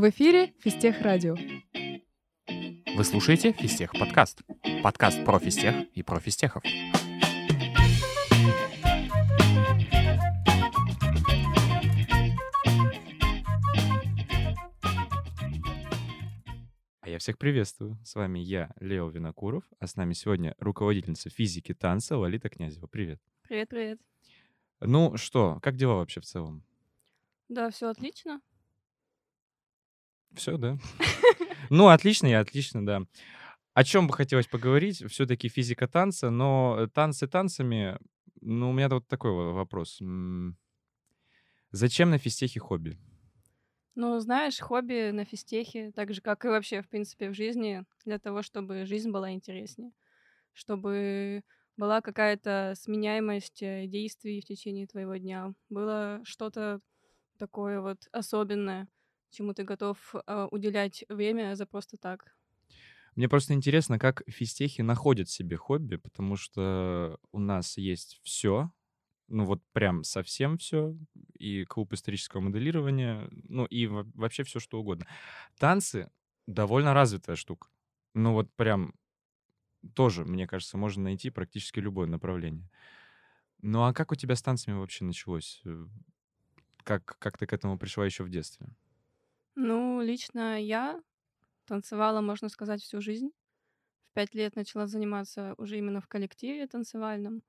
В эфире Фистех Радио. Вы слушаете Фистех подкаст. Подкаст про фистех и про фистехов. А Я всех приветствую. С вами я, Лео Винокуров, а с нами сегодня руководительница физики танца Лолита Князева. Привет. Привет, привет. Ну что, как дела вообще в целом? Да, все отлично. Все, да? Ну, отлично, и отлично, да. О чем бы хотелось поговорить? Все-таки физика танца, но танцы танцами. Ну, у меня вот такой вопрос. Зачем на физтехе хобби? Ну, знаешь, хобби на физтехе, так же, как и вообще, в принципе, в жизни, для того, чтобы жизнь была интереснее, чтобы была какая-то сменяемость э, действий в течение твоего дня, было что-то такое вот особенное, чему ты готов э, уделять время за просто так. Мне просто интересно, как физтехи находят себе хобби, потому что у нас есть все, ну вот прям совсем все, и клуб исторического моделирования, ну и во- вообще все что угодно. Танцы довольно развитая штука. Ну вот прям тоже, мне кажется, можно найти практически любое направление. Ну а как у тебя с танцами вообще началось? Э, Как, как ты к этому пришла еще в детстве? Ну, лично я танцевала, можно сказать, всю жизнь. В пять лет начала заниматься уже именно в коллективе танцевальном.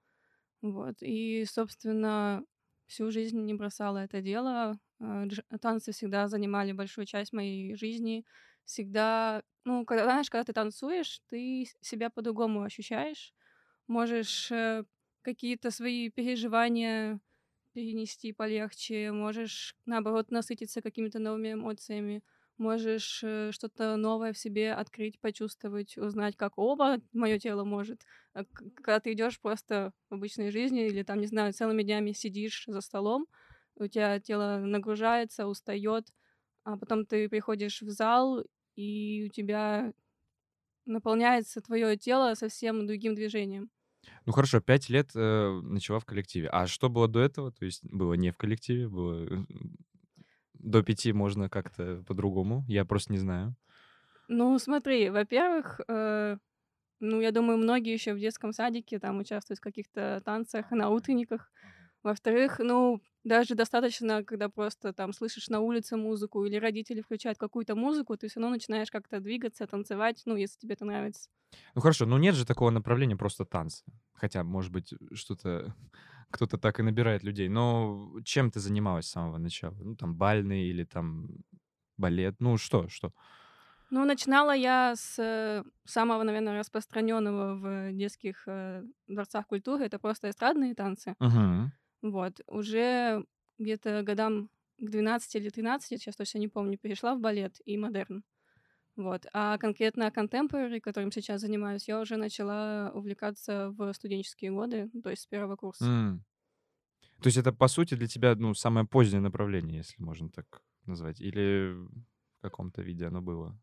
Вот. И, собственно, всю жизнь не бросала это дело. Дж- Танцы всегда занимали большую часть моей жизни. Всегда, ну, когда, знаешь, когда ты танцуешь, ты себя по-другому ощущаешь. Можешь э, какие-то свои переживания перенести полегче, можешь, наоборот, насытиться какими-то новыми эмоциями, можешь э, что-то новое в себе открыть, почувствовать, узнать, как оба мое тело может. К- Когда ты идешь просто в обычной жизни или там, не знаю, целыми днями сидишь за столом, у тебя тело нагружается, устает, а потом ты приходишь в зал, и у тебя наполняется твое тело совсем другим движением. Ну хорошо, пять лет э, начала в коллективе. А что было до этого? То есть было не в коллективе, было э, до пяти можно как-то по-другому. Я просто не знаю. Ну, смотри, во-первых, э, ну, я думаю, многие еще в детском садике там участвуют в каких-то танцах на утренниках. Во-вторых, ну, даже достаточно, когда просто там слышишь на улице музыку или родители включают какую-то музыку, ты все равно начинаешь как-то двигаться, танцевать, ну, если тебе это нравится. Ну хорошо, ну нет же такого направления просто танцы. Хотя, может быть, что-то кто-то так и набирает людей. Но чем ты занималась с самого начала? Ну там бальный или там балет? Ну что, что? Ну, начинала я с э, самого, наверное, распространенного в детских э, дворцах культуры. Это просто эстрадные танцы. Мгм. Вот. Уже где-то годам к 12 или 13, сейчас точно не помню, перешла в балет и модерн. Вот. А конкретно contemporary, которым сейчас занимаюсь, я уже начала увлекаться в студенческие годы, то есть с первого курса. М. То есть это, по сути, для тебя, ну, самое позднее направление, если можно так назвать? Или в каком-то виде оно было?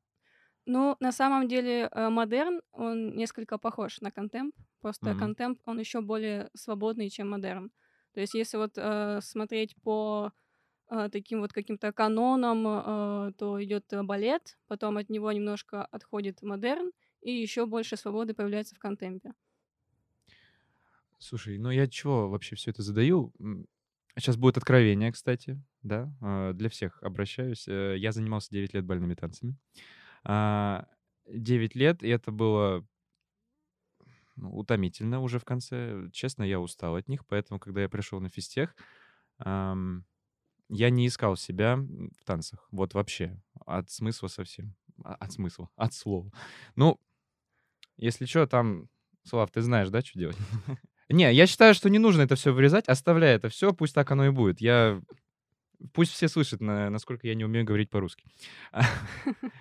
Ну, на самом деле, э, модерн, он несколько похож на контемп, просто Мгм. контемп, он еще более свободный, чем модерн. То есть если вот э, смотреть по э, таким вот каким-то канонам, э, то идет балет, потом от него немножко отходит модерн, и еще больше свободы появляется в контемпе. Слушай, ну я чего вообще все это задаю? Сейчас будет откровение, кстати, да, а, для всех обращаюсь. Э, Я занимался 9 лет бальными танцами. А, 9 лет, и это было ну, утомительно уже в конце. Честно, я устал от них, поэтому, когда я пришел на физтех, ам, я не искал себя в танцах. Вот вообще. От смысла совсем. А- От смысла. От слова. Ну, если что, там... Слав, ты знаешь, да, что делать? Не, я считаю, что не нужно это все вырезать. Оставляй это все, пусть так оно и будет. Я... Пусть все слышат, на- насколько я не умею говорить по-русски.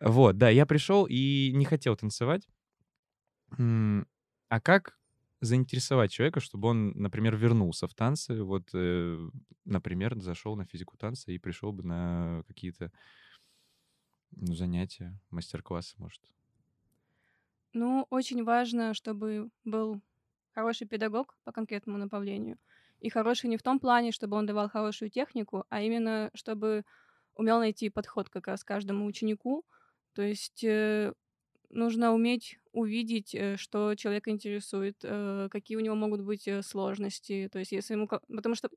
Вот, да, я пришел и не хотел танцевать. А как заинтересовать человека, чтобы он, например, вернулся в танцы? Вот, э, например, зашел на физику танца и пришел бы на какие-то ну, занятия, мастер-классы, может. Ну, очень важно, чтобы был хороший педагог по конкретному направлению. И хороший не в том плане, чтобы он давал хорошую технику, а именно, чтобы умел найти подход как раз каждому ученику. То есть э, нужно уметь увидеть, э, что человека интересует, э, какие у него могут быть э, сложности. То есть если ему... Потому что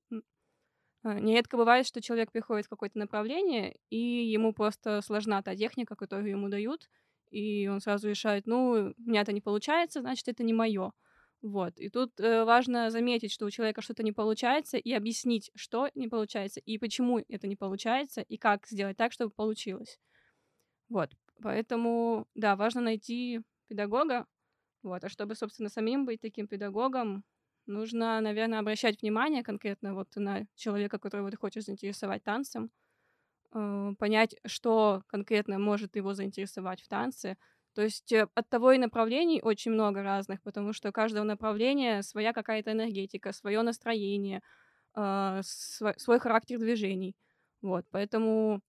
нередко бывает, что человек приходит в какое-то направление, и ему просто сложна та техника, которую ему дают, и он сразу решает, ну, у меня это не получается, значит, это не мое. Вот. И тут важно заметить, что у человека что-то не получается, и объяснить, что не получается, и почему это не получается, и как сделать так, чтобы получилось. Вот. Поэтому, да, важно найти педагога. Вот. А чтобы, собственно, самим быть таким педагогом, нужно, наверное, обращать внимание конкретно вот на человека, которого ты хочешь заинтересовать танцем, э, понять, что конкретно может его заинтересовать в танце, то есть э, от того и направлений очень много разных, потому что у каждого направления своя какая-то энергетика, свое настроение, э, свой, характер движений. Вот, поэтому,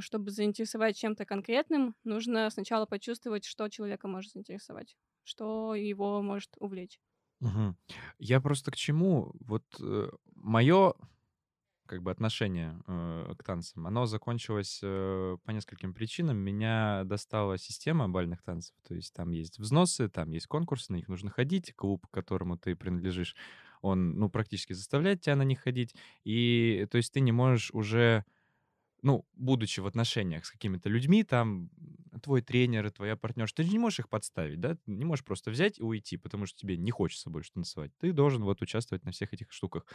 чтобы заинтересовать чем-то конкретным, нужно сначала почувствовать, что человека может заинтересовать, что его может увлечь. Мгм. Я просто к чему? Вот э, мое как бы отношение э, к танцам, оно закончилось э, по нескольким причинам. Меня достала система бальных танцев. То есть там есть взносы, там есть конкурсы, на них нужно ходить. Клуб, к которому ты принадлежишь, он, ну, практически заставляет тебя на них ходить. И, то есть ты не можешь уже, ну, будучи в отношениях с какими-то людьми, там, твой тренер, твоя партнерша, ты не можешь их подставить, да? Ты не можешь просто взять и уйти, потому что тебе не хочется больше танцевать. Ты должен вот участвовать на всех этих штуках.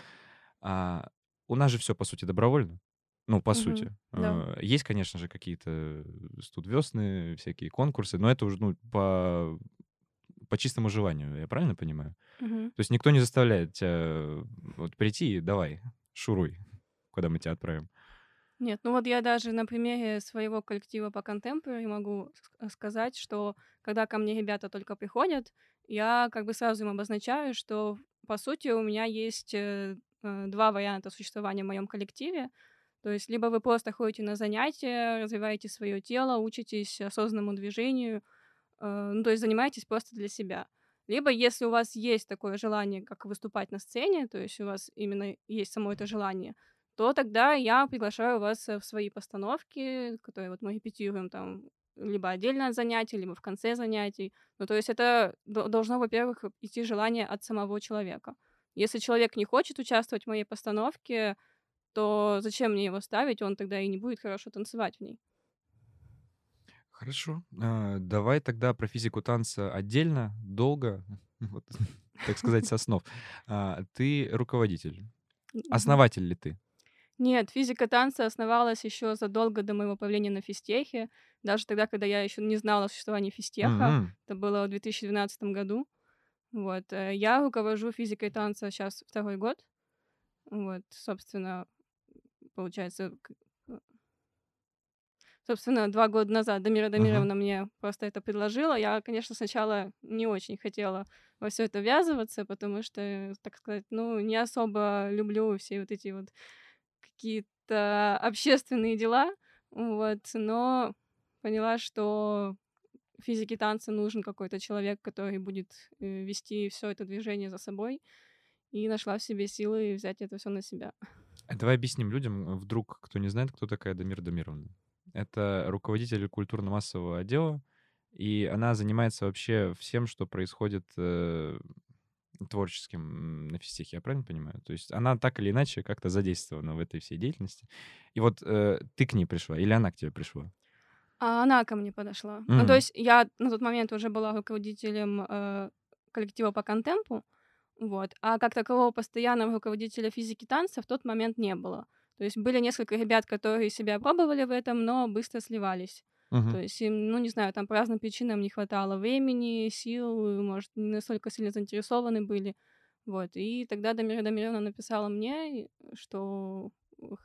А у нас же все, по сути, добровольно. Ну, по Мгм. сути. Да. Э, Есть, конечно же, какие-то студвесны, всякие конкурсы, но это уже, ну, по, по чистому желанию, я правильно понимаю? Мгм. То есть никто не заставляет тебя вот прийти и давай, шуруй, куда мы тебя отправим. Нет, ну вот я даже на примере своего коллектива по контемпорари могу ск- сказать, что когда ко мне ребята только приходят, я как бы сразу им обозначаю, что по сути у меня есть э, э, два варианта существования в моем коллективе. То есть либо вы просто ходите на занятия, развиваете свое тело, учитесь осознанному движению, э, ну то есть занимаетесь просто для себя. Либо если у вас есть такое желание, как выступать на сцене, то есть у вас именно есть само это желание, то тогда я приглашаю вас э, в свои постановки, которые вот мы репетируем там либо отдельно от занятий, либо в конце занятий. Ну, то есть это до- должно, во-первых, идти желание от самого человека. Если человек не хочет участвовать в моей постановке, то зачем мне его ставить? Он тогда и не будет хорошо танцевать в ней. Хорошо. А, Давай тогда про физику танца отдельно, долго, вот, так сказать, с основ. А, Ты руководитель. Основатель ли ты? Нет, физика танца основалась еще задолго до моего появления на физтехе, даже тогда, когда я еще не знала о существовании физтеха. М, Это было в 2012 году. Вот. э, Я руковожу физикой танца сейчас второй год. Вот, собственно, получается, э, собственно, два года назад Дамира. Дамировна мне просто это предложила. Я, конечно, сначала не очень хотела во все это ввязываться, потому что, так сказать, ну, не особо люблю все вот эти вот какие-то общественные дела. Вот, но поняла, что физике танца нужен какой-то человек, который будет э, вести все это движение за собой, и нашла в себе силы взять это все на себя. А Давай объясним людям, вдруг кто не знает, кто такая Дамира Дамировна. Это руководитель культурно-массового отдела, и она занимается вообще всем, что происходит э, творческим на физтехе, я правильно понимаю? То есть она так или иначе как-то задействована в этой всей деятельности. И вот э, ты к ней пришла, или она к тебе пришла? А она ко мне подошла. Ну, то есть я на тот момент уже была руководителем э, коллектива по контемпу, вот, а как такового постоянного руководителя физики танца в тот момент не было. То есть были несколько ребят, которые себя пробовали в этом, но быстро сливались. То мгм. есть им, ну, не знаю, там по разным причинам не хватало времени, сил, может, не настолько сильно заинтересованы были. Вот. И тогда Дамира Дамировна написала мне, и что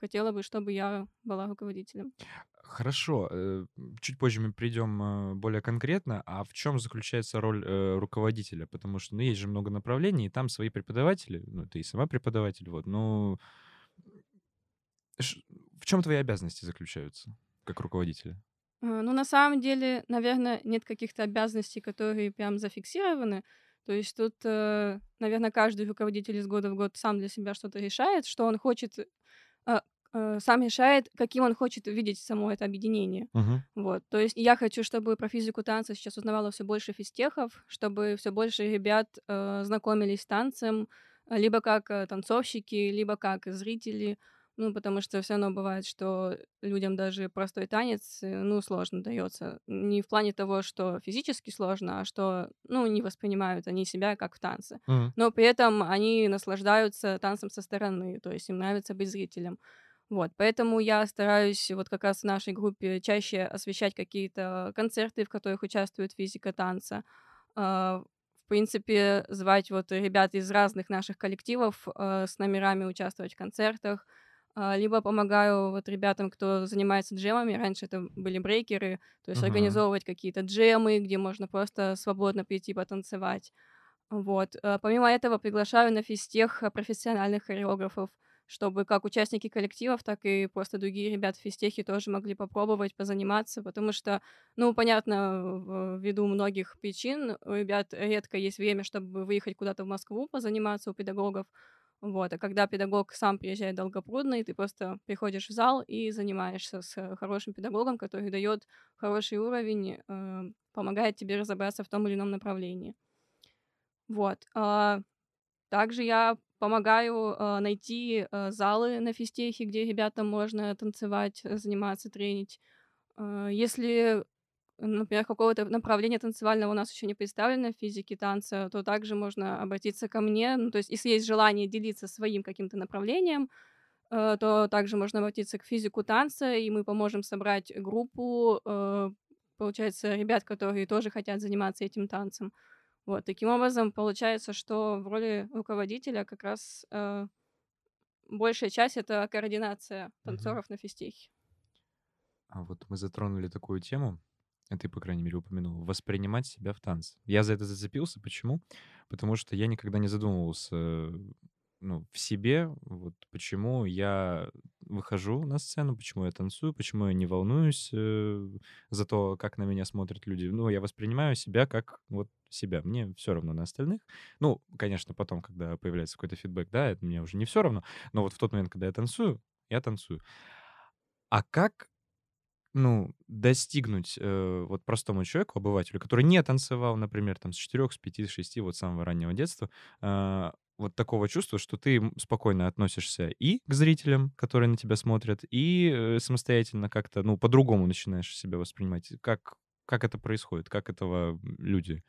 хотела бы, чтобы я была руководителем. Хорошо, э, чуть позже мы придем э, более конкретно. А в чем заключается роль э, руководителя? Потому что, ну, есть же много направлений, и там свои преподаватели, ну, ты и сама преподаватель, вот, ну, в чем твои обязанности заключаются как руководителя? Ну, на самом деле, наверное, нет каких-то обязанностей, которые прям зафиксированы. То есть тут, наверное, каждый руководитель из года в год сам для себя что-то решает, что он хочет э, сам решает, каким он хочет видеть само это объединение. Мгм. Вот, то есть я хочу, чтобы про физику танца сейчас узнавало все больше физтехов, чтобы все больше ребят э, знакомились с танцем, э, либо как э, танцовщики, либо как зрители. Ну, потому что все равно бывает, что людям даже простой танец, э, ну, сложно дается. Не в плане того, что физически сложно, а что, ну, не воспринимают они себя как в танце. Мгм. Но при этом они наслаждаются танцем со стороны, то есть им нравится быть зрителем. Вот, поэтому я стараюсь вот как раз в нашей группе чаще освещать какие-то концерты, в которых участвует физика танца. А, В принципе, звать вот ребят из разных наших коллективов э, с номерами участвовать в концертах. А, Либо помогаю вот ребятам, кто занимается джемами. Раньше это были брейкеры, то есть Мгм. организовывать какие-то джемы, где можно просто свободно прийти потанцевать. Вот. э, Помимо этого приглашаю на физтех э, профессиональных хореографов, чтобы как участники коллективов, так и просто другие ребята в физтехе тоже могли попробовать позаниматься, потому что, ну, понятно, в- ввиду многих причин у ребят редко есть время, чтобы выехать куда-то в Москву позаниматься у педагогов. Вот, а когда педагог сам приезжает в Долгопрудный, ты просто приходишь в зал и занимаешься с э, хорошим педагогом, который дает хороший уровень, э, помогает тебе разобраться в том или ином направлении. Вот. а, Также я помогаю а, найти а, залы на физтехе, где ребятам можно танцевать, э, заниматься, тренить. А, Если, например, какого-то направления танцевального у нас еще не представлено в физике танца, то также можно обратиться ко мне. Ну, то есть, если есть желание делиться своим каким-то направлением, э, то также можно обратиться к физику танца, и мы поможем собрать группу, э, получается, ребят, которые тоже хотят заниматься этим танцем. Вот, таким образом, получается, что в роли руководителя как раз э, большая часть это координация танцоров на физтехе. А вот мы затронули такую тему, ты, по крайней мере, упомянул, воспринимать себя в танце. Я за это зацепился. Почему? Потому что я никогда не задумывался э, ну, в себе, вот почему я выхожу на сцену, почему я танцую, почему я не волнуюсь э, за то, как на меня смотрят люди. Ну, я воспринимаю себя как вот себя. Мне все равно на остальных. Ну, конечно, потом, когда появляется какой-то фидбэк, да, это мне уже не все равно. Но вот в тот момент, когда я танцую, я танцую. А как ну, достигнуть э, вот простому человеку, обывателю, который не танцевал, например, там с 4, с 5, с 6, вот с самого раннего детства, а, вот такого чувства, что ты спокойно относишься и к зрителям, которые на тебя смотрят, и э, самостоятельно как-то, ну, по-другому начинаешь себя воспринимать. Как, как это происходит? Как этого люди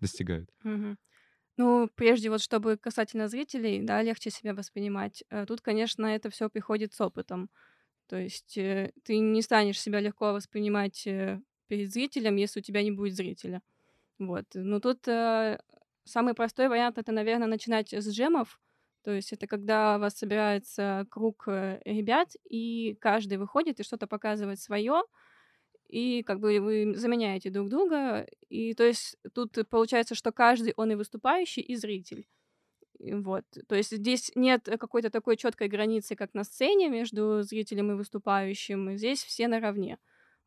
достигают? Ну, прежде вот, чтобы касательно зрителей, да, легче себя воспринимать. э, Тут, конечно, это все приходит с опытом. То есть э, ты не станешь себя легко воспринимать э, перед зрителем, если у тебя не будет зрителя. Вот. Но тут э, самый простой вариант это, наверное, начинать с джемов. То есть это когда у вас собирается круг э, ребят, и каждый выходит и что-то показывает свое, и как бы вы заменяете друг друга. И то есть тут получается, что каждый он и выступающий, и зритель. Вот. То есть здесь нет какой-то такой четкой границы, как на сцене между зрителем и выступающим. Здесь все наравне.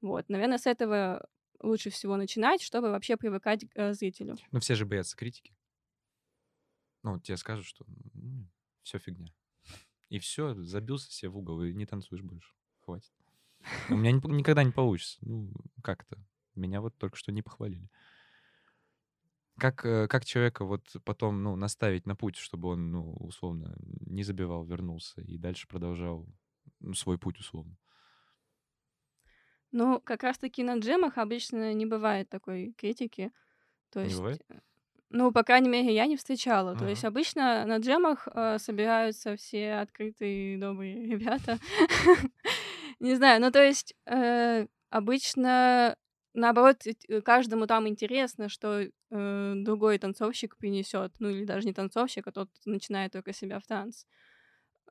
Вот. Наверное, с этого лучше всего начинать, чтобы вообще привыкать к э, зрителю. Ну, все же боятся критики. Ну, тебе скажут, что все фигня. И все, забился себе в угол и не танцуешь больше. Хватит. У меня ни- никогда не получится. Ну, как-то. Меня вот только что не похвалили. Как, э, как человека вот потом, ну, наставить на путь, чтобы он, ну, условно, не забивал, вернулся и дальше продолжал ну, свой путь, условно? Ну, как раз-таки на джемах обычно не бывает такой критики. То Не есть, бывает? э, ну, по крайней мере, я не встречала. То есть обычно на джемах э, собираются все открытые, добрые ребята. Не знаю, ну, то есть э, обычно, наоборот, э, каждому там интересно, что э, другой танцовщик принесет. Ну, или даже не танцовщик, а тот начинает только себя в танц.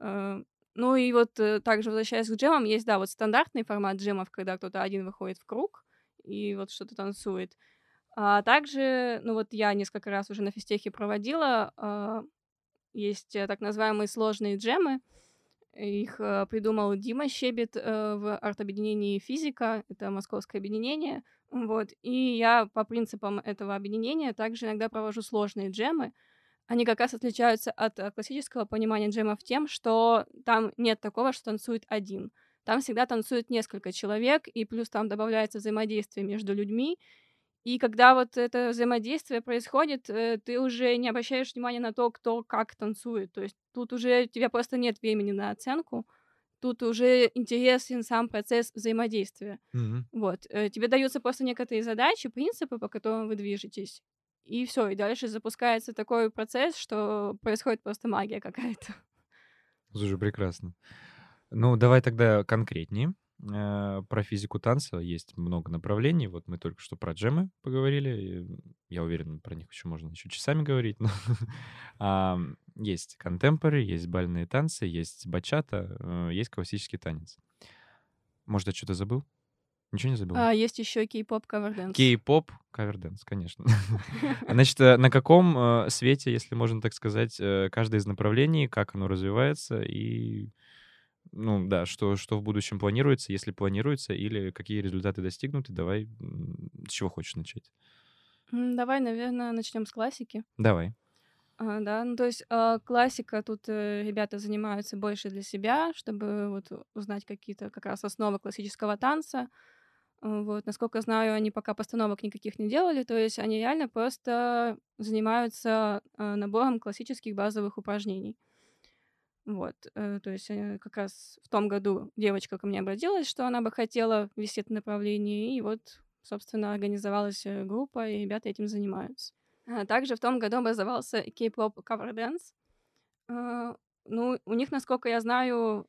Э, Ну и вот э, также возвращаясь к джемам, есть, да, вот стандартный формат джемов, когда кто-то один выходит в круг и вот что-то танцует. А также, ну вот я несколько раз уже на физтехе проводила, а, есть э, так называемые сложные джемы. Их э, придумал Дима Щебет э, в арт-объединении «Физика», это московское объединение. Вот. И я по принципам этого объединения также иногда провожу сложные джемы. они как раз отличаются от э, классического понимания джемов тем, что там нет такого, что танцует один. Там всегда танцует несколько человек, и плюс там добавляется взаимодействие между людьми. И когда вот это взаимодействие происходит, э, ты уже не обращаешь внимания на то, кто как танцует. То есть тут уже у тебя просто нет времени на оценку. Тут уже интересен сам процесс взаимодействия. Мгм. Вот. э, Тебе даются просто некоторые задачи, принципы, по которым вы движетесь. И все, и дальше запускается такой процесс, что происходит просто магия какая-то. Слушай, прекрасно. Ну, давай тогда конкретнее. Э, Про физику танца есть много направлений. Вот мы только что про джемы поговорили. Я уверен, про них еще можно еще часами говорить. но, Есть контемпори, есть бальные танцы, есть бачата, э, есть классический танец. Может, я что-то забыл? Ничего не забыл? А есть еще кей-поп кавер Кей-поп, каверденс, конечно. Значит, э, на каком свете, если можно так сказать, каждое из направлений, как оно развивается и, ну да, что, что в будущем планируется, если планируется, или какие результаты достигнуты, давай, с чего хочешь начать? Давай, наверное, начнем с классики. Давай. А, да, ну то есть а, классика тут э, ребята занимаются больше для себя, чтобы вот узнать какие-то как раз основы классического танца. А, Вот, насколько знаю, они пока постановок никаких не делали, то есть они реально просто занимаются а, набором классических базовых упражнений. Вот, э, то есть э, как раз в том году девочка ко мне обратилась, что она бы хотела вести это направление, и вот, собственно, организовалась э, группа, и ребята этим занимаются. А Также в том году образовался K-pop cover dance. Ну, у них, насколько я знаю,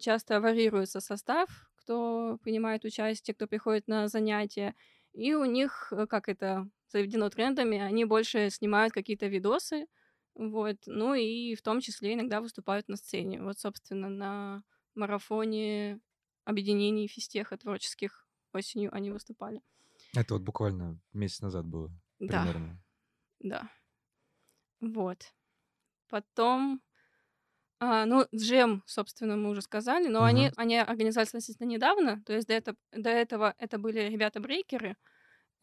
часто варьируется состав, кто принимает участие, кто приходит на занятия. И у них, как это заведено трендами, они больше снимают какие-то видосы, вот, ну и в том числе иногда выступают на сцене. Вот, собственно, на марафоне объединений физтеха творческих осенью они выступали. Это вот буквально месяц назад было Да, примерно. да. Вот. Потом, а, ну, джем, собственно, мы уже сказали, но они, Мгм. они организовались относительно недавно, то есть до, это, до этого это были ребята-брейкеры, и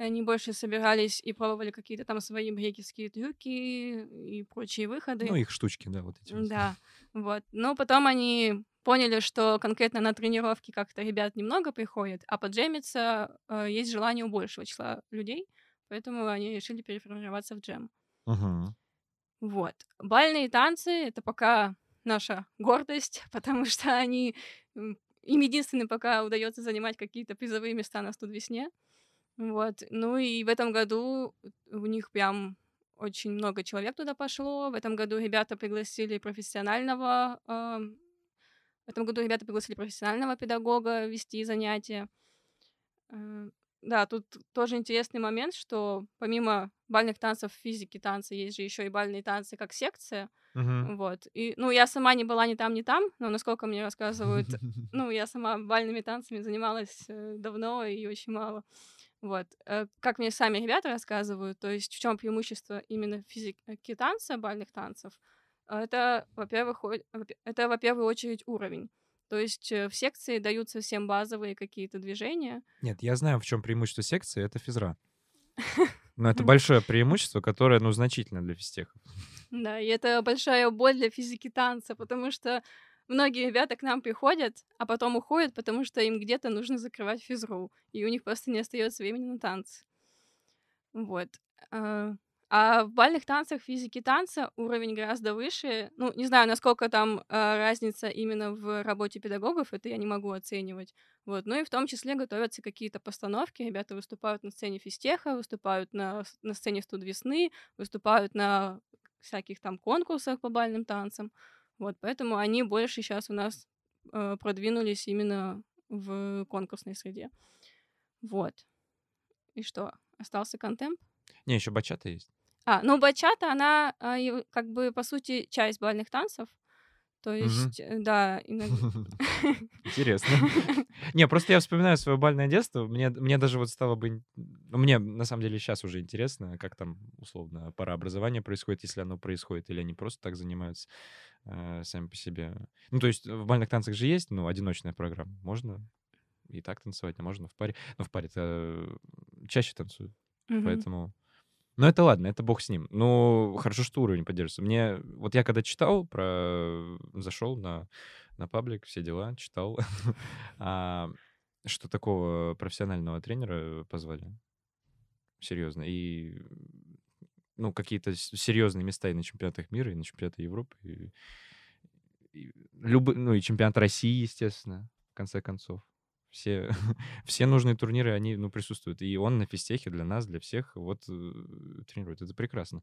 они больше собирались и пробовали какие-то там свои брейкерские трюки и прочие выходы. Ну, их штучки, да, вот эти. Да, вот. Но потом они поняли, что конкретно на тренировки как-то ребят немного приходит, а поджемиться э, есть желание у большего числа людей, поэтому они решили переформироваться в джем. Мгм. Вот. Бальные танцы — это пока наша гордость, потому что они... Им единственным пока удается занимать какие-то призовые места на студ весне. Вот. Ну и в этом году у них прям очень много человек туда пошло. В этом году ребята пригласили профессионального... ам, в этом году ребята пригласили профессионального педагога вести занятия. Э, Да, тут тоже интересный момент, что помимо бальных танцев, физики танца, есть же еще и бальные танцы как секция. Мгм. Вот. И, ну, я сама не была ни там, ни там, но насколько мне рассказывают, ну, я сама бальными танцами занималась э, давно и очень мало. Вот. Э, Как мне сами ребята рассказывают, то есть в чем преимущество именно физики танца, бальных танцев, а это, во-первых, это, во первую очередь, уровень. То есть э, в секции даются всем базовые какие-то движения. Нет, я знаю, в чем преимущество секции, это физра. Но это большое преимущество, которое, ну, значительно для физтехов. Да, и это большая боль для физики танца, потому что многие ребята к нам приходят, а потом уходят, потому что им где-то нужно закрывать физру, и у них просто не остается времени на танцы. Вот. А а в бальных танцах физики танца уровень гораздо выше. Ну, не знаю, насколько там а, разница именно в работе педагогов, это я не могу оценивать. Вот. Ну и в том числе готовятся какие-то постановки. Ребята выступают на сцене физтеха, выступают на, на сцене студ весны, выступают на всяких там конкурсах по бальным танцам. Вот, поэтому они больше сейчас у нас э, продвинулись именно в конкурсной среде. Вот. И что, остался контемп? Не, еще бачата есть. А, ну бачата, она и как бы по сути часть бальных танцев. То есть, э, да, иногда... Интересно. Не, просто я вспоминаю свое бальное детство. Мне, мне даже вот стало бы... ну, Мне на самом деле сейчас уже интересно, как там условно парообразование происходит, если оно происходит, или они просто так занимаются э, сами по себе. Ну, то есть в бальных танцах же есть, ну, одиночная программа. Можно и так танцевать, а можно в паре. Но в паре-то э, чаще танцуют, Мгм. поэтому... Ну, это ладно, это бог с ним. Ну, хорошо, что уровень поддерживается. Мне, вот я когда читал про... Зашел на, на паблик, все дела, читал, а, что такого профессионального тренера позвали. Серьезно. И, ну, какие-то серьезные места и на чемпионатах мира, и на чемпионатах Европы. И, и любы- ну, и чемпионат России, естественно, в конце концов. Все, все нужные турниры, они, ну, присутствуют. И он на физтехе для нас, для всех, вот, э, тренирует. Это прекрасно.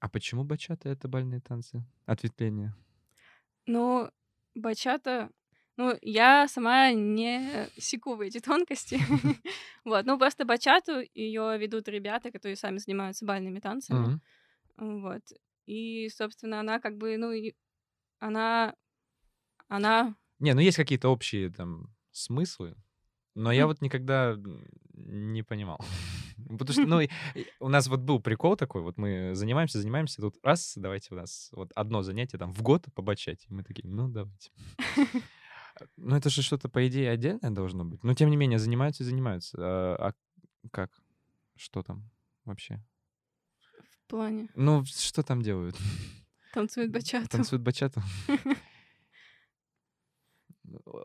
А почему бачата — это бальные танцы? Ответвление. Ну, бачата... Ну, я сама не секу в эти тонкости. Вот, ну, просто бачату ее ведут ребята, которые сами занимаются бальными танцами. Вот. И, собственно, она как бы, ну, она... Она... Не, ну есть какие-то общие там смыслы, но я вот никогда не понимал. Потому что, ну, у нас вот был прикол такой, вот мы занимаемся, занимаемся, тут раз, давайте у нас вот одно занятие там в год по бачате. И мы такие, ну, давайте. Ну, это же что-то, по идее, отдельное должно быть. Но, тем не менее, занимаются и занимаются. А, а как? Что там вообще? В плане Ну, что там делают? танцует бачату. Танцуют бачату?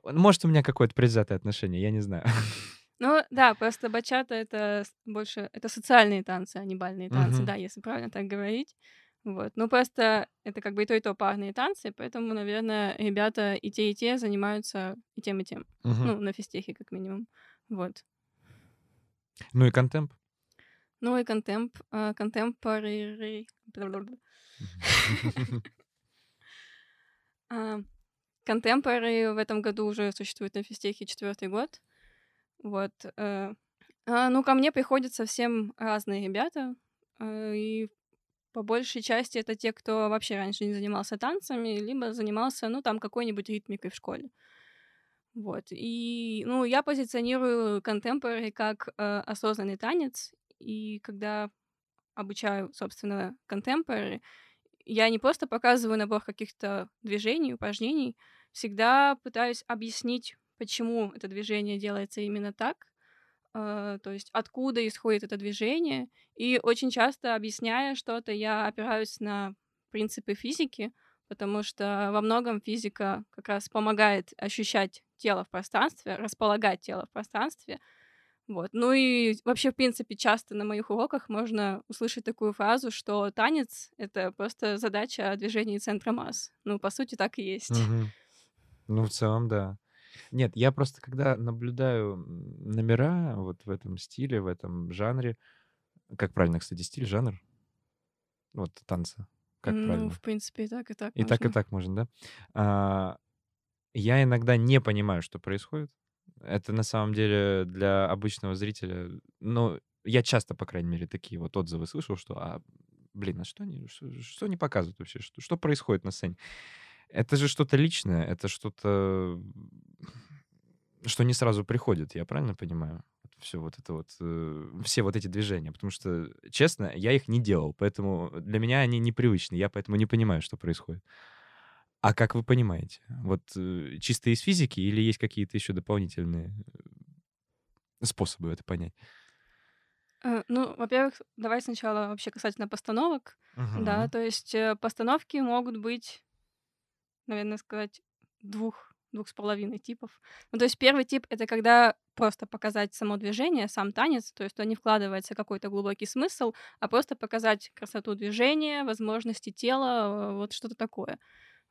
Может, у меня какое-то предвзятое отношение, я не знаю. Ну, да, просто бачата — это больше... Это социальные танцы, а не бальные танцы, Мгм. да, если правильно так говорить. Вот. Ну, просто это как бы и то, и то парные танцы, поэтому, наверное, ребята и те, и те занимаются и тем, и тем. Мгм. Ну, на физтехе, как минимум. Вот. Ну и контемп. Ну и контемп, а, контемпорари... Contemporary в этом году уже существует на физтехе четвертый год. Вот. э, а, ну, ко мне приходят совсем разные ребята, э, и по большей части это те, кто вообще раньше не занимался танцами, либо занимался, ну, там, какой-нибудь ритмикой в школе. Вот. И, ну, я позиционирую contemporary как э, осознанный танец, и когда обучаю, собственно, contemporary, я не просто показываю набор каких-то движений, упражнений, всегда пытаюсь объяснить, почему это движение делается именно так, э, то есть откуда исходит это движение. И очень часто, объясняя что-то, я опираюсь на принципы физики, потому что во многом физика как раз помогает ощущать тело в пространстве, располагать тело в пространстве. Вот. Ну и вообще, в принципе, часто на моих уроках можно услышать такую фразу, что танец — это просто задача о движении центра масс. Ну, по сути, так и есть. Мгм. Ну, в целом, да. Нет, я просто когда наблюдаю номера вот в этом стиле, в этом жанре, как правильно, кстати, стиль, жанр, вот танца, как Ну, правильно? в принципе, и так, и так И так, и можно. так можно, да? А, я иногда не понимаю, что происходит. Это на самом деле для обычного зрителя, ну, я часто, по крайней мере, такие вот отзывы слышал, что, а, блин, а что они, что, что они показывают вообще, что, что происходит на сцене? Это же что-то личное, это что-то, что не сразу приходит, я правильно понимаю? Все вот это вот, э, все вот эти движения, потому что, честно, я их не делал, поэтому для меня они непривычны, я поэтому не понимаю, что происходит. А как вы понимаете? Вот э, чисто из физики или есть какие-то еще дополнительные э, способы это понять? Э, Ну, во-первых, давай сначала вообще касательно постановок. Да, Мгм. то есть постановки могут быть, наверное, сказать, двух, двух с половиной типов. Ну, то есть первый тип — это когда просто показать само движение, сам танец, то есть то не вкладывается какой-то глубокий смысл, а просто показать красоту движения, возможности тела, вот что-то такое.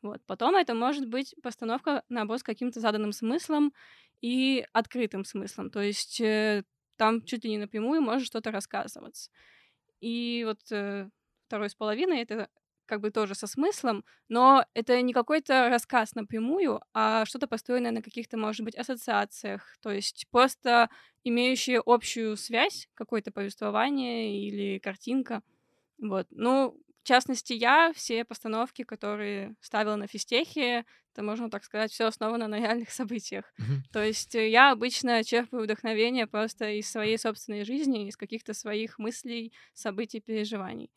Вот. Потом это может быть постановка, наоборот, с каким-то заданным смыслом и открытым смыслом. То есть э, там чуть ли не напрямую может что-то рассказываться. И вот э, второй с половиной это как бы тоже со смыслом, но это не какой-то рассказ напрямую, а что-то построенное на каких-то, может быть, ассоциациях, то есть просто имеющие общую связь, какое-то повествование или картинка. Вот. Ну, в частности, я все постановки, которые ставила на физтехе, это, можно так сказать, все основано на реальных событиях. Мгм. То есть э, я обычно черпаю вдохновение просто из своей собственной жизни, из каких-то своих мыслей, событий, переживаний.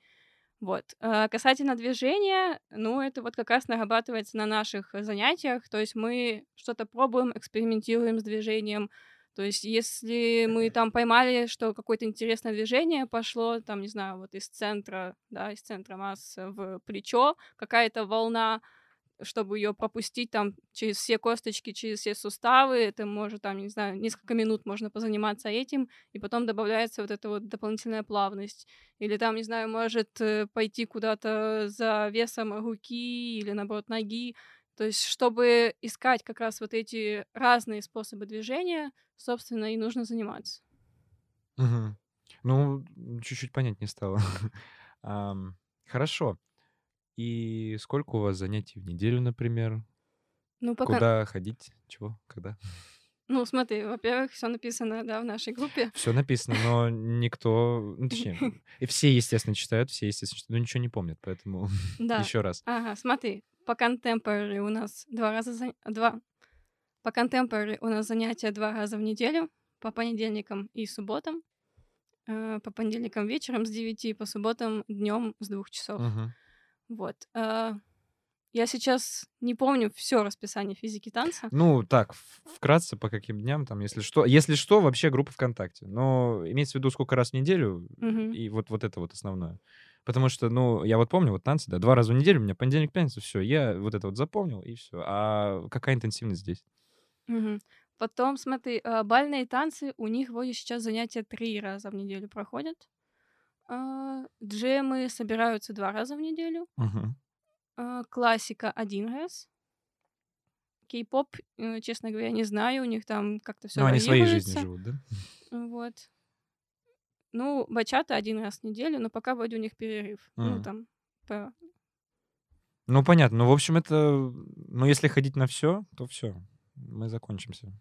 Вот. А касательно движения, ну, это вот как раз нарабатывается на наших занятиях. То есть мы что-то пробуем, экспериментируем с движением. То есть, если мы там поймали, что какое-то интересное движение пошло, там, не знаю, вот из центра, да, из центра массы в плечо, какая-то волна, чтобы ее пропустить там через все косточки, через все суставы, это может там, не знаю, несколько минут можно позаниматься этим, и потом добавляется вот эта вот дополнительная плавность. Или там, не знаю, может э, пойти куда-то за весом руки или, наоборот, ноги. То есть, чтобы искать как раз вот эти разные способы движения, собственно, и нужно заниматься. Мгм. Ну, чуть-чуть понятнее стало. Хорошо. И сколько у вас занятий в неделю, например? Ну, пока... Куда ходить? Чего? Когда? Ну, смотри, во-первых, все написано, да, в нашей группе. Все написано, но никто, ну, точнее, и все, естественно, читают, все, естественно, читают, но ничего не помнят, поэтому Да. еще раз. Ага, смотри, по contemporary у нас два раза за... два по contemporary у нас занятия два раза в неделю, по понедельникам и субботам. Э, По понедельникам вечером с 9, по субботам днем с 2 часов. Мгм. Вот. э, Я сейчас не помню все расписание физики танца. Ну, так, вкратце, по каким дням, там, если что. Если что, вообще группа ВКонтакте. Но имеется в виду, сколько раз в неделю, Мгм. и вот, вот это вот основное. Потому что, ну, я вот помню, вот танцы, да, два раза в неделю у меня понедельник, пятница, все, я вот это вот запомнил, и все. А какая интенсивность здесь? Мгм. Потом, смотри, э, бальные танцы, у них вроде сейчас занятия три раза в неделю проходят. А, Джемы собираются два раза в неделю. А, Классика один раз. Кей-поп, э, честно говоря, не знаю, у них там как-то все Ну, они своей жизнью живут, да? Вот. Ну, бачата один раз в неделю, но пока вроде у них перерыв. Ну, Мгм. там, по... Ну, понятно. Ну, в общем, это... Ну, если ходить на все, то все. Мы закончимся.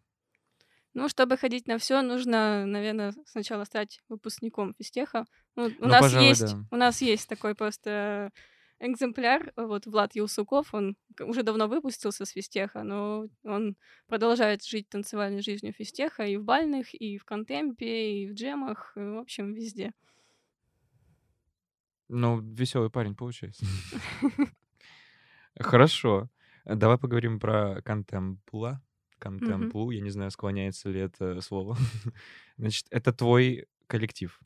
Ну, чтобы ходить на все, нужно, наверное, сначала стать выпускником физтеха. Ну, у Ну, нас пожалуй, есть, да. у нас есть такой просто экземпляр, вот Влад Юсуков, он уже давно выпустился с физтеха, но он продолжает жить танцевальной жизнью физтеха и в бальных, и в контемпе, и в джемах, и, в общем, везде. Ну, веселый парень получается. Хорошо. Э, Давай поговорим про контемпла. Контемплу. Я не знаю, склоняется ли это слово. Значит, это твой коллектив,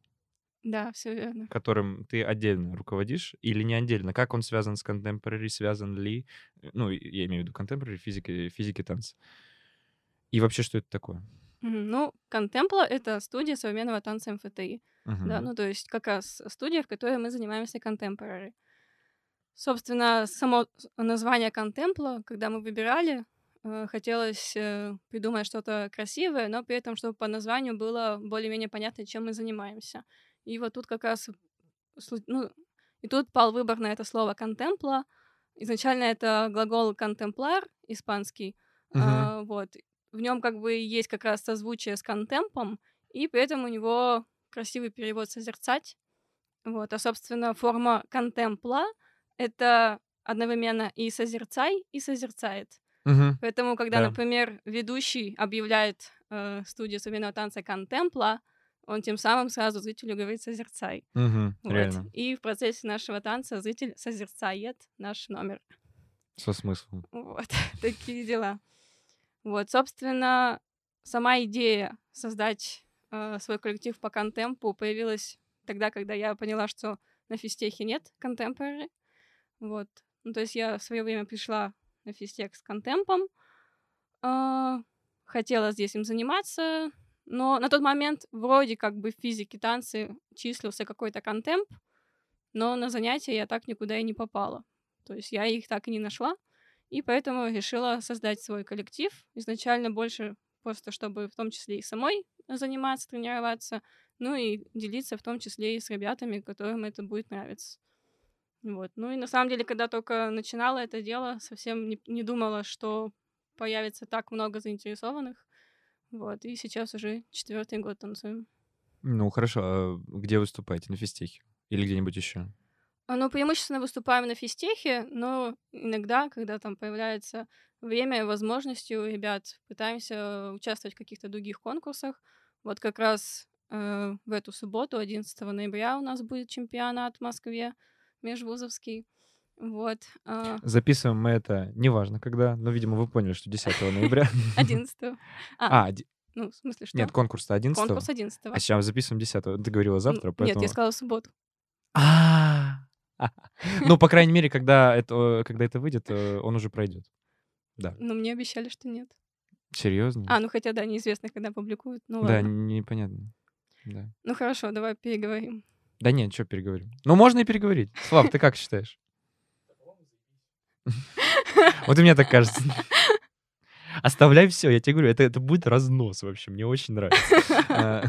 Да, все верно. которым ты отдельно руководишь или не отдельно? Как он связан с contemporary? Связан ли? Э, Ну, я имею в виду contemporary физики, физики танца. И вообще, что это такое? Ну, Контемпла — это студия современного танца МФТИ. Да, Мгм. ну то есть как раз студия, в которой мы занимаемся contemporary. Собственно, само название контемпла, когда мы выбирали, э, хотелось э, придумать что-то красивое, но при этом, чтобы по названию было более-менее понятно, чем мы занимаемся. И вот тут как раз, ну, и тут пал выбор на это слово контемпла. Изначально это глагол контемплар, испанский. Мгм. А, вот. В нем как бы есть как раз созвучие с контемпом, и при этом у него красивый перевод «созерцать». Вот. А, собственно, форма контемпла — это одновременно и «созерцай», и «созерцает». Мгм. Поэтому, когда, Да. например, ведущий объявляет э, студию современного танца «Контемпла», он тем самым сразу зрителю говорит «созерцай». Мгм. Вот. Реально. И в процессе нашего танца зритель созерцает наш номер. Со смыслом. Вот, такие дела. Вот, собственно, сама идея создать э, свой коллектив по контемпу появилась тогда, когда я поняла, что на физтехе нет контемпорари. Вот. Ну, то есть я в свое время пришла на физтех с контемпом, а, хотела здесь им заниматься, но на тот момент вроде как бы в физике танцы числился какой-то контемп, но на занятия я так никуда и не попала. То есть я их так и не нашла, и поэтому решила создать свой коллектив. Изначально больше просто, чтобы в том числе и самой заниматься, тренироваться, ну и делиться в том числе и с ребятами, которым это будет нравиться. Вот. Ну и на самом деле, когда только начинала это дело, совсем не, не думала, что появится так много заинтересованных. Вот. И сейчас уже четвертый год танцуем. Ну, хорошо. А где выступаете? На физтехе? Или где-нибудь еще? А, Ну, преимущественно выступаем на физтехе, но иногда, когда там появляется время и возможности у ребят, пытаемся участвовать в каких-то других конкурсах. Вот как раз э, в эту субботу, 11 ноября, у нас будет чемпионат в Москве, межвузовский. Вот. а, Записываем мы это неважно когда, но, видимо, вы поняли, что 10 ноября. 11 А, А, Ну, в смысле, что? Нет, конкурс-то 11 Конкурс 11 А сейчас записываем 10 Ты говорила завтра, Нет, поэтому... я сказала в субботу. А, Ну, по крайней мере, когда это, когда это выйдет, э, он уже пройдет. Да. Но мне обещали, что нет. Серьезно? А, ну хотя, да, неизвестно, когда публикуют. Ну Да, ладно. непонятно. Да. Ну хорошо, давай переговорим. Да нет, что переговорим. Ну, можно и переговорить. Слав, ты как считаешь? Вот и мне так кажется. Оставляй все, я тебе говорю, это, это будет разнос вообще, мне очень нравится. А,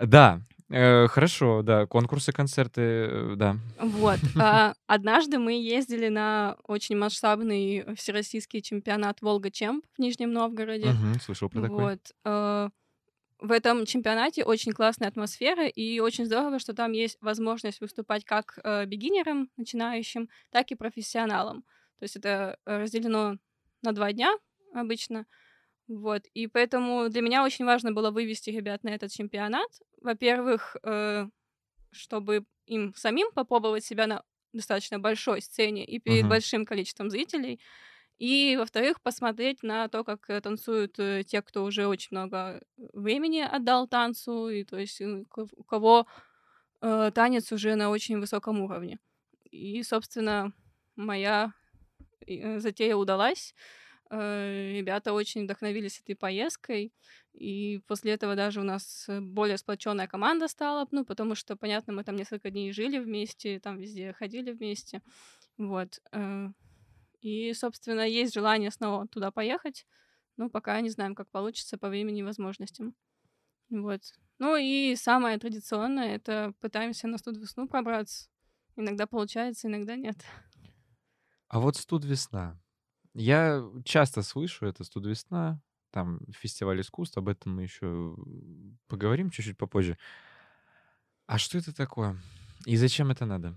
Да, э, хорошо, да, конкурсы, концерты, э, да. Вот. а, Однажды мы ездили на очень масштабный всероссийский чемпионат Волга Чемп в Нижнем Новгороде. Слышал про такой. Вот. В этом чемпионате очень классная атмосфера, и очень здорово, что там есть возможность выступать как э, бигинерам, начинающим, так и профессионалам. То есть это э, разделено на два дня обычно. Вот. И поэтому для меня очень важно было вывести ребят на этот чемпионат. Во-первых, э, чтобы им самим попробовать себя на достаточно большой сцене и перед Мгм. большим количеством зрителей. И, во-вторых, посмотреть на то, как э, танцуют э, те, кто уже очень много времени отдал танцу, и то есть э, у кого э, танец уже на очень высоком уровне. И, собственно, моя э, затея удалась. Э, Ребята очень вдохновились этой поездкой. И после этого даже у нас э, более сплоченная команда стала, ну, потому что, понятно, мы там несколько дней жили вместе, там везде ходили вместе. Вот. э, И, собственно, есть желание снова туда поехать. Ну, пока не знаем, как получится по времени и возможностям. Вот. Ну и самое традиционное — это пытаемся на студ весну пробраться. Иногда получается, иногда нет. А вот студ весна. Я часто слышу это студ весна, там фестиваль искусств, об этом мы еще поговорим чуть-чуть попозже. А что это такое? И зачем это надо?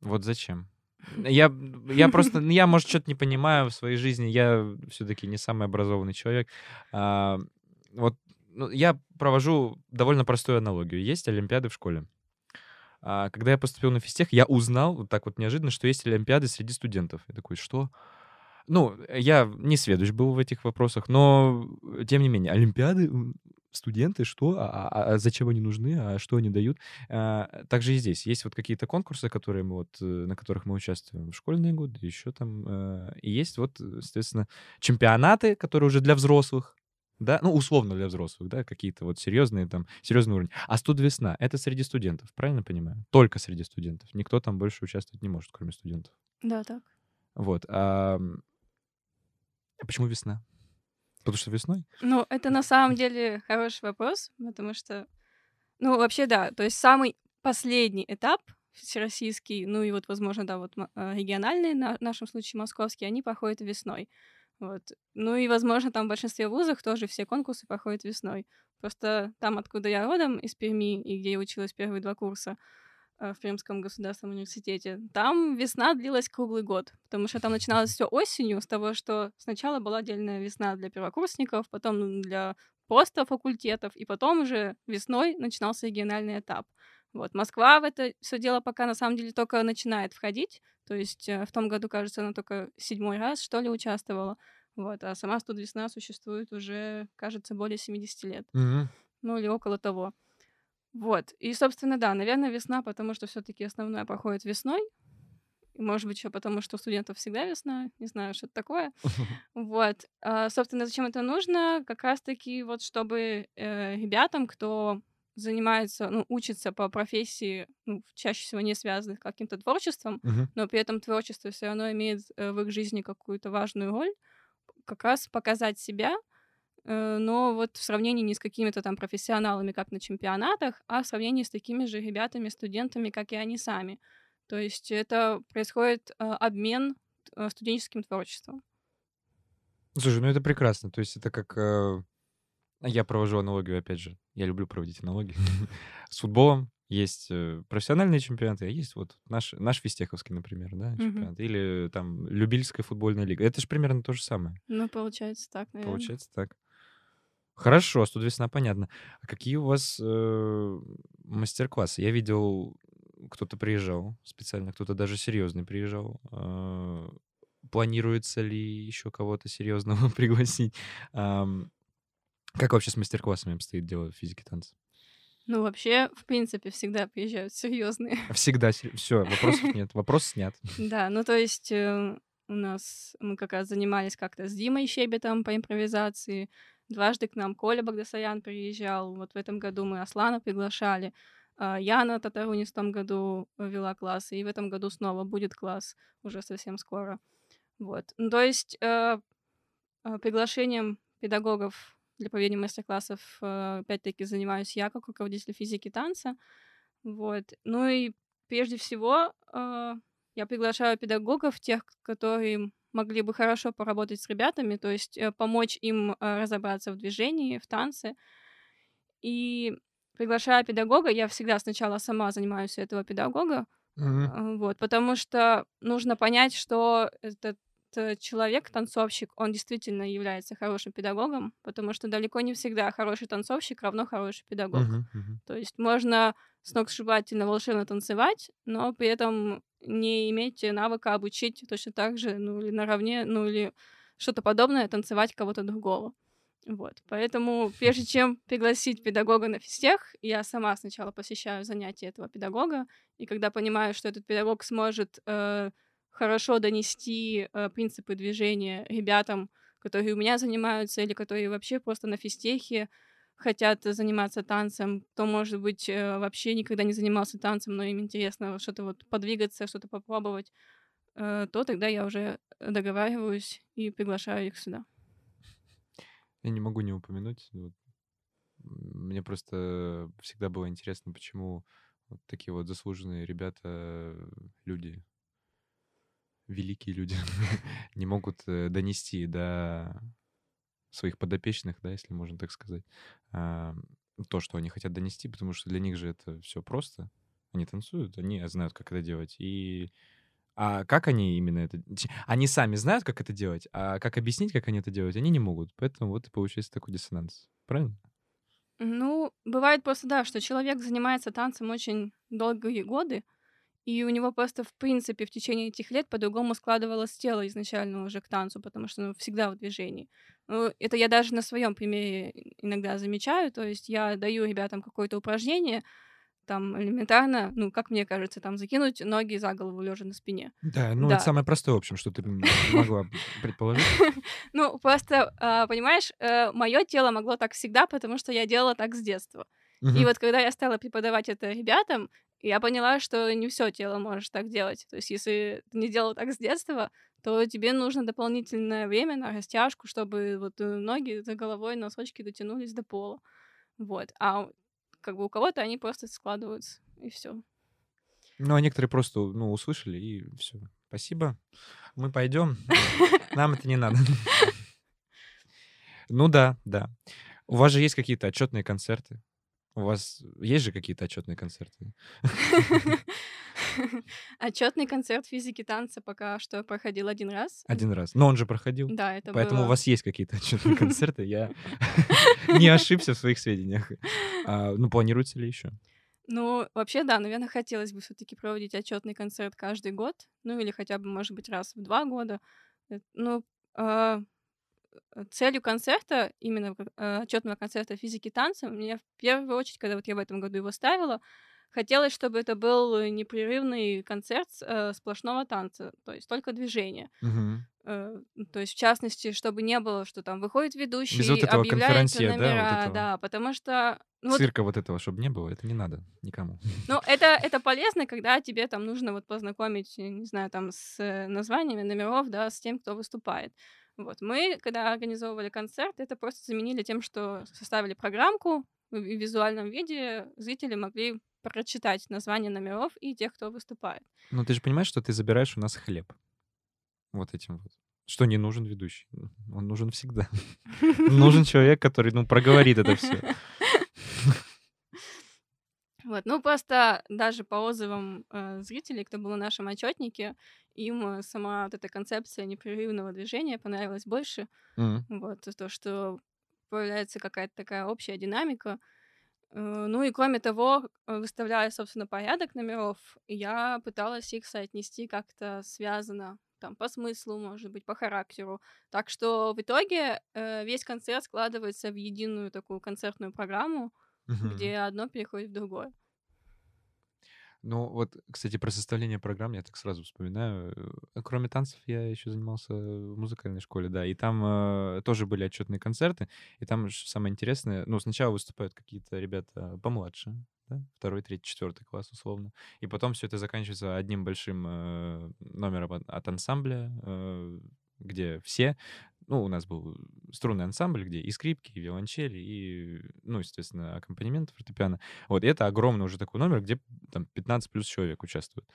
Вот зачем? Я, я просто, ну, я, может, что-то не понимаю в своей жизни, я все-таки не самый образованный человек. А, вот ну, я провожу довольно простую аналогию. Есть олимпиады в школе. А, когда я поступил на физтех, я узнал вот так вот неожиданно, что есть олимпиады среди студентов. Я такой, что? Ну, я не сведущ был в этих вопросах, но тем не менее, олимпиады, студенты, что? А, а- а зачем они нужны? А что они дают? А, также и здесь есть вот какие-то конкурсы, которые мы вот, э, на которых мы участвуем в школьные годы, еще там. э, И есть вот, э, соответственно, чемпионаты, которые уже для взрослых, да, ну, условно для взрослых, да, какие-то вот серьезные там, серьезный уровень. А студ весна — это среди студентов, правильно понимаю? Только среди студентов. Никто там больше участвовать не может, кроме студентов. Да, так. Вот. А а почему весна? Потому что весной? Ну, это на самом деле хороший вопрос, потому что, ну, вообще, да, то есть самый последний этап всероссийский, ну и вот, возможно, да, вот э, региональные, на- нашем случае московские, они проходят весной. Вот. Ну и, возможно, там в большинстве вузов тоже все конкурсы проходят весной. Просто там, откуда я родом, из Перми, и где я училась первые два курса в Пермском государственном университете, там весна длилась круглый год, потому что там начиналось все осенью с того, что сначала была отдельная весна для первокурсников, потом для просто факультетов, и потом уже весной начинался региональный этап. Вот. Москва в это все дело пока на самом деле только начинает входить. То есть э, в том году, кажется, она только седьмой раз, что ли, участвовала. Вот. А сама студ весна существует уже, кажется, более 70 лет. Ну или около того. Вот. И, собственно, да, наверное, весна, потому что все-таки основное проходит весной. И, может быть, еще потому, что у студентов всегда весна. Не знаю, что это такое. Вот. А, собственно, зачем это нужно? Как раз-таки вот чтобы э, ребятам, кто занимается, ну, учится по профессии, ну, чаще всего не связанных с каким-то творчеством, Мгм. но при этом творчество все равно имеет э, в их жизни какую-то важную роль, как раз показать себя, но вот в сравнении не с какими-то там профессионалами, как на чемпионатах, а в сравнении с такими же ребятами, студентами, как и они сами. То есть это происходит э, обмен э, студенческим творчеством. Слушай, ну это прекрасно. То есть это как... э, Я провожу аналогию, опять же. Я люблю проводить аналогии. С футболом есть э, профессиональные чемпионаты, а есть вот наш, наш Фистеховский, например, да, чемпионат. Или там Любительская футбольная лига. Это же примерно то же самое. Ну, получается так, наверное. Получается так. Хорошо, студ весна, понятно. А какие у вас э, мастер-классы? Я видел, кто-то приезжал специально, кто-то даже серьезный приезжал. Э, Планируется ли еще кого-то серьезного пригласить? Ам, Как вообще с мастер-классами обстоит дело в физике танца? Ну, вообще, в принципе, всегда приезжают серьезные. Всегда. Все, вопросов нет. Вопрос снят. Да, ну то есть э, у нас мы как раз занимались как-то с Димой Щебетом по импровизации. Дважды к нам Коля Багдасарян приезжал. Вот в этом году мы Аслана приглашали. А, Яна Татарунис в том году вела классы, и в этом году снова будет класс уже совсем скоро. Вот. Ну, то есть э, э, приглашением педагогов для проведения мастер-классов, э, опять-таки, занимаюсь я как руководитель физики танца. Вот. Ну и прежде всего э, я приглашаю педагогов, тех, которые могли бы хорошо поработать с ребятами, то есть э, помочь им разобраться в движении, в танце. И приглашая педагога, я всегда сначала сама занимаюсь этого педагога, Мгм. вот, потому что нужно понять, что этот э, человек, танцовщик, он действительно является хорошим педагогом, потому что далеко не всегда хороший танцовщик равно хороший педагог. Мгм. То есть можно сногсшибательно волшебно танцевать, но при этом не иметь навыка обучить точно так же, ну или наравне, ну или что-то подобное танцевать кого-то другого. Вот, поэтому прежде чем пригласить педагога на физтех, я сама сначала посещаю занятия этого педагога, и когда понимаю, что этот педагог сможет э, хорошо донести э, принципы движения ребятам, которые у меня занимаются или которые вообще просто на физтехе хотят заниматься танцем, кто, может быть, э, вообще никогда не занимался танцем, но им интересно что-то вот подвигаться, что-то попробовать, э, то тогда я уже договариваюсь и приглашаю их сюда. Я не могу не упомянуть. Мне просто всегда было интересно, почему вот такие вот заслуженные ребята, люди, великие люди, не могут э, донести до своих подопечных, да, если можно так сказать, а, то, что они хотят донести, потому что для них же это все просто. Они танцуют, они знают, как это делать. И а как они именно это... Они сами знают, как это делать, а как объяснить, как они это делают, они не могут. Поэтому вот и получается такой диссонанс. Правильно? Ну, бывает просто, да, что человек занимается танцем очень долгие годы, и у него просто, в принципе, в течение этих лет по-другому складывалось тело изначально уже к танцу, потому что ну, всегда в движении. Ну, это я даже на своем примере иногда замечаю, то есть я даю ребятам какое-то упражнение, там элементарно, ну, как мне кажется, там закинуть ноги за голову лежа на спине. Да, ну Да. это самое простое, в общем, что ты могла предположить. Ну, просто, а, понимаешь, мое тело могло так всегда, потому что я делала так с детства. И вот когда я стала преподавать это ребятам, я поняла, что не все тело можешь так делать. То есть, если ты не делал так с детства, то тебе нужно дополнительное время на растяжку, чтобы вот э, ноги за головой, носочки дотянулись до пола. Вот. А как бы у кого-то они просто складываются, и все. Ну, а некоторые просто, ну, услышали, и все. Спасибо. Мы пойдем. Нам это не надо. Ну да, да. У вас же есть какие-то отчетные концерты. У вас есть же какие-то отчетные концерты? Отчетный концерт физики танца пока что проходил один раз. Один раз. Но он же проходил. Да, это Поэтому было... у вас есть какие-то отчетные концерты. Я не ошибся в своих сведениях. А, Ну, планируется ли еще? Ну, вообще, да, наверное, хотелось бы все-таки проводить отчетный концерт каждый год, ну или хотя бы, может быть, раз в два года. Э, Ну, а, э, целью концерта, именно э, отчетного концерта физики танца, мне в первую очередь, когда вот я в этом году его ставила, хотелось, чтобы это был непрерывный концерт э, сплошного танца, то есть только движение. Э, то есть, в частности, чтобы не было, что там выходит ведущий, Без вот этого объявляет конферансье, да, вот номера, этого. да, потому что ну, вот Цирка вот этого, чтобы не было, это не надо никому. Ну, это, это полезно, когда тебе там нужно вот познакомить, э, не знаю, там с э, названиями номеров, да, с тем, кто выступает. Вот. Мы, когда организовывали концерт, это просто заменили тем, что составили программку в визуальном виде, зрители могли прочитать название номеров и тех, кто выступает. Но ты же понимаешь, что ты забираешь у нас хлеб. Вот этим вот. Что не нужен ведущий. Он нужен всегда. Нужен человек, который, ну, проговорит это все. Вот, ну просто даже по отзывам э, зрителей, кто был на нашем отчетнике, им э, сама вот эта концепция непрерывного движения понравилась больше. Вот, то, что появляется какая-то такая общая динамика. Э, Ну и кроме того, э, выставляя, собственно, порядок номеров, я пыталась их соотнести как-то связано там по смыслу, может быть, по характеру. Так что в итоге весь концерт складывается в единую такую концертную программу, Мгм. где одно переходит в другое. Ну, вот, кстати, про составление программ я так сразу вспоминаю. Э, Кроме танцев, я еще занимался в музыкальной школе, да. И там э, тоже были отчетные концерты. И там самое интересное, ну, сначала выступают какие-то ребята помладше, да, второй, третий, четвертый класс, условно. И потом все это заканчивается одним большим э, номером от ансамбля, э, где все ну, у нас был струнный ансамбль, где и скрипки, и виолончели, и, ну, естественно, аккомпанемент фортепиано. Вот, и это огромный уже такой номер, где там 15 плюс человек участвует.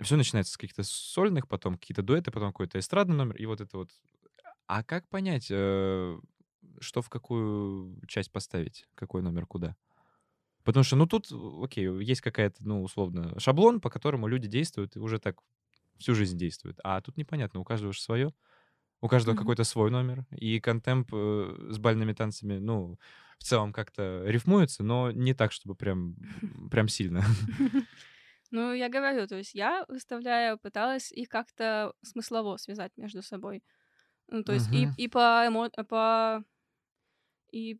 Все начинается с каких-то сольных, потом какие-то дуэты, потом какой-то эстрадный номер, и вот это вот. А как понять, э, что в какую часть поставить, какой номер куда? Потому что, ну, тут, окей, есть какая-то, ну, условно, шаблон, по которому люди действуют, и уже так всю жизнь действуют. А тут непонятно, у каждого же свое. У каждого Мгм. какой-то свой номер. И контемп э, с бальными танцами, ну, в целом как-то рифмуется, но не так, чтобы прям, прям сильно. Ну, я говорю, то есть я, выставляя, пыталась их как-то смыслово связать между собой. Ну, то есть и, Мгм. и по эмо... по... И,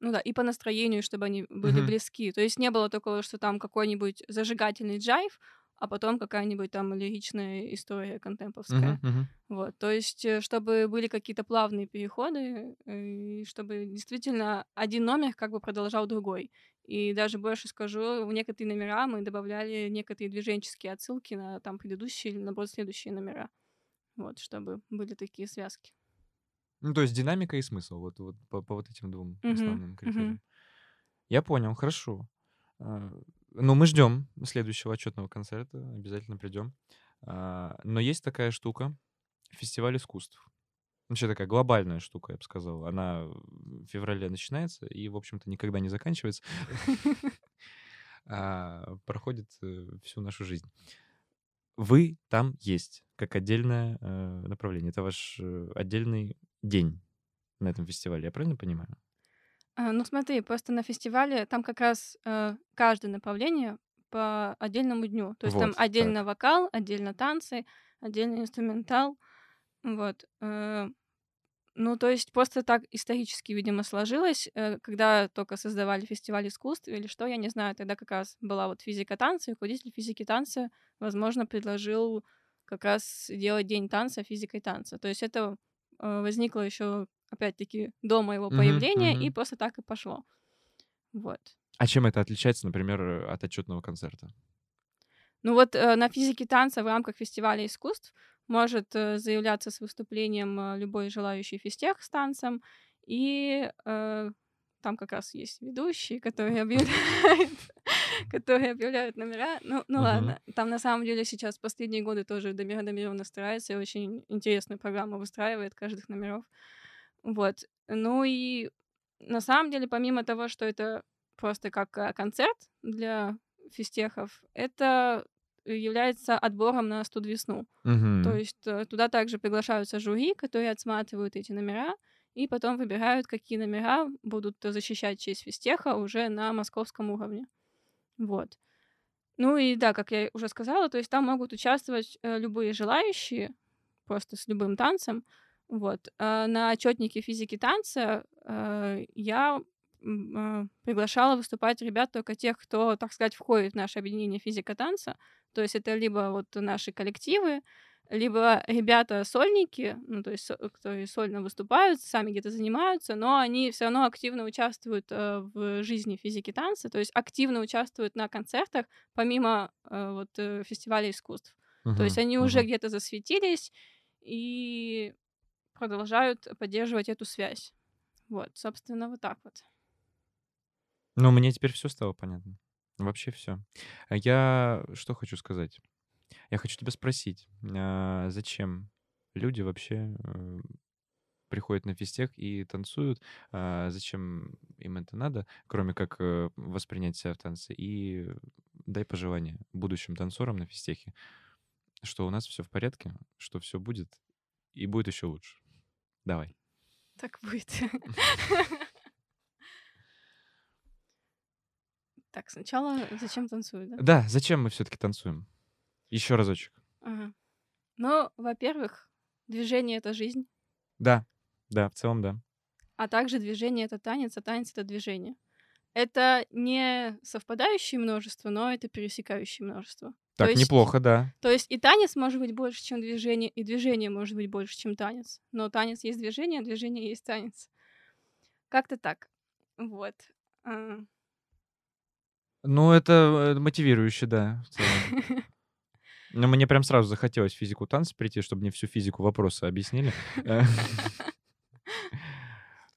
ну да, и по настроению, чтобы они были Мгм. близки. То есть не было такого, что там какой-нибудь зажигательный джайв, а потом какая-нибудь там лиричная история контемповская. Мгм. Мгм. Вот, то есть, э, чтобы были какие-то плавные переходы, э, и чтобы действительно один номер как бы продолжал другой. И даже больше скажу, в некоторые номера мы добавляли некоторые движенческие отсылки на там предыдущие или, наоборот, следующие номера. Вот, чтобы были такие связки. Ну, то есть динамика и смысл, вот, вот по, по вот этим двум Мгм, основным критериям. Я понял, хорошо. Ну, мы ждем следующего отчетного концерта, обязательно придем. А, Но есть такая штука, фестиваль искусств. Вообще такая глобальная штука, я бы сказал. Она в феврале начинается и, в общем-то, никогда не заканчивается. А, Проходит э, всю нашу жизнь. Вы там есть, как отдельное э, направление. Это ваш э, отдельный день на этом фестивале, я правильно понимаю? А, Ну смотри, просто на фестивале там как раз э, каждое направление по отдельному дню. То есть там Вот, отдельно так. вокал, отдельно танцы, отдельно инструментал. Вот. э, Ну, то есть просто так исторически, видимо, сложилось, э, когда только создавали фестиваль искусств или что, я не знаю, тогда как раз была вот физика танца, и руководитель физики танца, возможно, предложил как раз делать день танца физикой танца. То есть это э, возникло еще, опять-таки, до моего появления, и мгм. просто так и пошло. Вот. А чем это отличается, например, э, от отчетного концерта? Ну вот э, на физике танца в рамках фестиваля искусств может э, заявляться с выступлением э, любой желающий физтех с танцем, и э, там как раз есть ведущие, которые объявляют, которые объявляют номера. Ну, ну Мгм. ладно, там на самом деле сейчас последние годы тоже Дамир Дамиров настраивается и очень интересную программу выстраивает каждых номеров. Вот. Ну и на самом деле, помимо того, что это просто как э, концерт для физтехов, это является отбором на студ весну. То Мгм. есть э, туда также приглашаются жюри, которые отсматривают эти номера, и потом выбирают, какие номера будут защищать честь физтеха уже на московском уровне. Вот. Ну и да, как я уже сказала, то есть там могут участвовать э, любые желающие, просто с любым танцем. Вот. А на отчетнике физики танца э, я э, приглашала выступать ребят только тех, кто, так сказать, входит в наше объединение физика танца. То есть это либо вот наши коллективы, либо ребята-сольники, ну, то есть, со- которые сольно выступают, сами где-то занимаются, но они все равно активно участвуют э, в жизни физики танца, то есть активно участвуют на концертах, помимо э, вот э, фестиваля искусств. То есть они уже Мгм. где-то засветились и продолжают поддерживать эту связь. Вот, собственно, вот так вот. Ну, мне теперь все стало понятно. Вообще все. Я что хочу сказать? Я хочу тебя спросить, а, зачем люди вообще э, приходят на физтех и танцуют? А, Зачем им это надо, кроме как э, воспринять себя в танце? И дай пожелание будущим танцорам на физтехе, что у нас все в порядке, что все будет и будет еще лучше. Давай. Так будет. Так, сначала зачем танцуют, да? Да, зачем мы все-таки танцуем? Еще разочек. Ага. Ну, во-первых, движение- это жизнь. Да, да, в целом, да. А также движение- это танец, а танец- это движение. Это не совпадающее множество, но это пересекающее множество. То Так, есть неплохо, да. то есть и танец может быть больше, чем движение, и движение может быть больше, чем танец. Но танец есть движение, а движение есть танец. Как-то так. Вот. А. Ну, это, э, мотивирующе, да, в целом. Но мне прям сразу захотелось физику танца прийти, чтобы мне всю физику вопроса объяснили.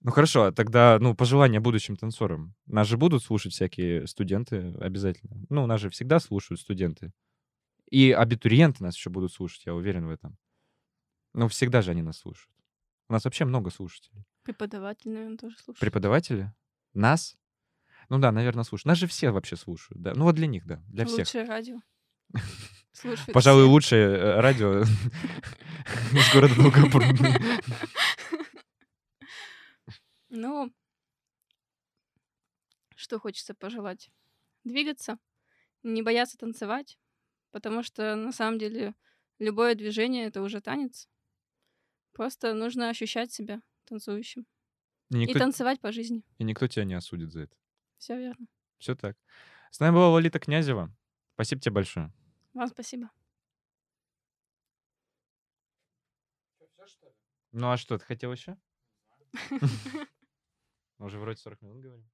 Ну хорошо, а тогда, ну, пожелания будущим танцорам. Нас же будут слушать всякие студенты обязательно. Ну, нас же всегда слушают студенты. И абитуриенты нас еще будут слушать, я уверен в этом. Ну, всегда же они нас слушают. У нас вообще много слушателей. Преподаватель, наверное, тоже слушает. Преподаватели? Нас? Ну да, наверное, слушают. Нас же все вообще слушают, да. Ну вот для них, да, для всех. Лучшее радио. Слушают Пожалуй, все. лучшее э, радио из города Долгопрудный. Ну, что хочется пожелать? Двигаться, не бояться танцевать, потому что на самом деле любое движение это уже танец. Просто нужно ощущать себя танцующим И и никто, танцевать по жизни. и никто тебя не осудит за это. Все верно. Все так. С нами была Лолита Князева. Спасибо тебе большое. Вам спасибо. Ну а что, ты хотел еще? Мы уже вроде 40 минут говорим.